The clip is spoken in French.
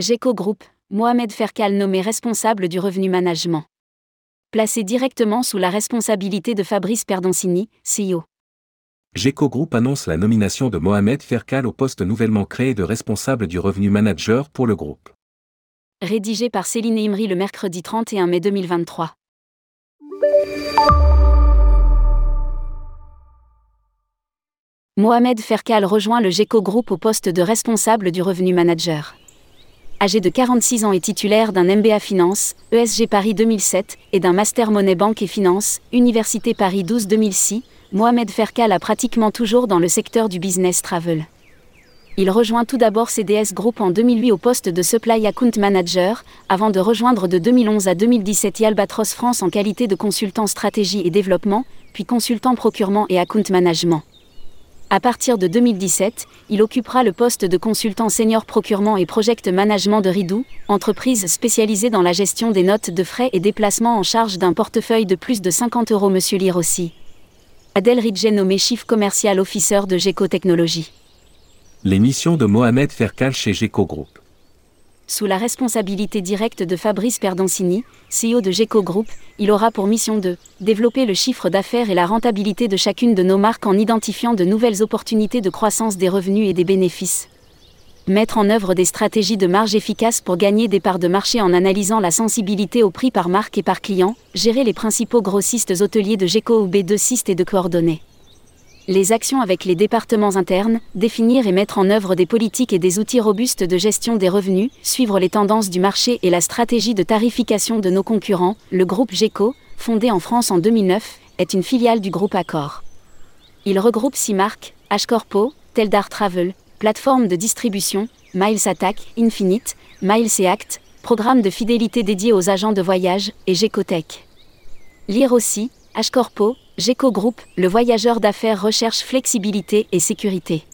GECO Group, Mohamed Ferkal nommé responsable du revenu management. Placé directement sous la responsabilité de Fabrice Perdoncini, CEO. GECO Group annonce la nomination de Mohamed Ferkal au poste nouvellement créé de responsable du revenu manager pour le groupe. Rédigé par Céline Imri le mercredi 31 mai 2023. Mohamed Ferkal rejoint le GECO Group au poste de responsable du revenu manager. Âgé de 46 ans et titulaire d'un MBA Finance, ESG Paris 2007, et d'un Master Monnaie Banque et Finance, Université Paris 12 2006, Mohamed Ferkal a pratiquement toujours dans le secteur du business travel. Il rejoint tout d'abord CDS Group en 2008 au poste de Supply Account Manager, avant de rejoindre de 2011 à 2017 Albatros France en qualité de consultant stratégie et développement, puis consultant procurement et account management. À partir de 2017, il occupera le poste de consultant senior procurement et project management de Ridou, entreprise spécialisée dans la gestion des notes de frais et déplacements en charge d'un portefeuille de plus de 50 euros. Monsieur Lire aussi. Adèle Ridget nommé Chief Commercial Officer de GECO Technologies. Les missions de Mohamed Ferkal chez GECO Group sous la responsabilité directe de Fabrice Perdoncini, CEO de GECO Group, il aura pour mission de développer le chiffre d'affaires et la rentabilité de chacune de nos marques en identifiant de nouvelles opportunités de croissance des revenus et des bénéfices. Mettre en œuvre des stratégies de marge efficaces pour gagner des parts de marché en analysant la sensibilité au prix par marque et par client, gérer les principaux grossistes hôteliers de GECO ou B2 et de coordonner les actions avec les départements internes, définir et mettre en œuvre des politiques et des outils robustes de gestion des revenus, suivre les tendances du marché et la stratégie de tarification de nos concurrents, le groupe GECO, fondé en France en 2009, est une filiale du groupe Accor. Il regroupe six marques, H-Corpo, Teldar Travel, plateforme de distribution, Miles Attack, Infinite, Miles et Act, programme de fidélité dédié aux agents de voyage, et GECOTech. Lire aussi, H-Corpo, GECO Group, le voyageur d'affaires recherche flexibilité et sécurité.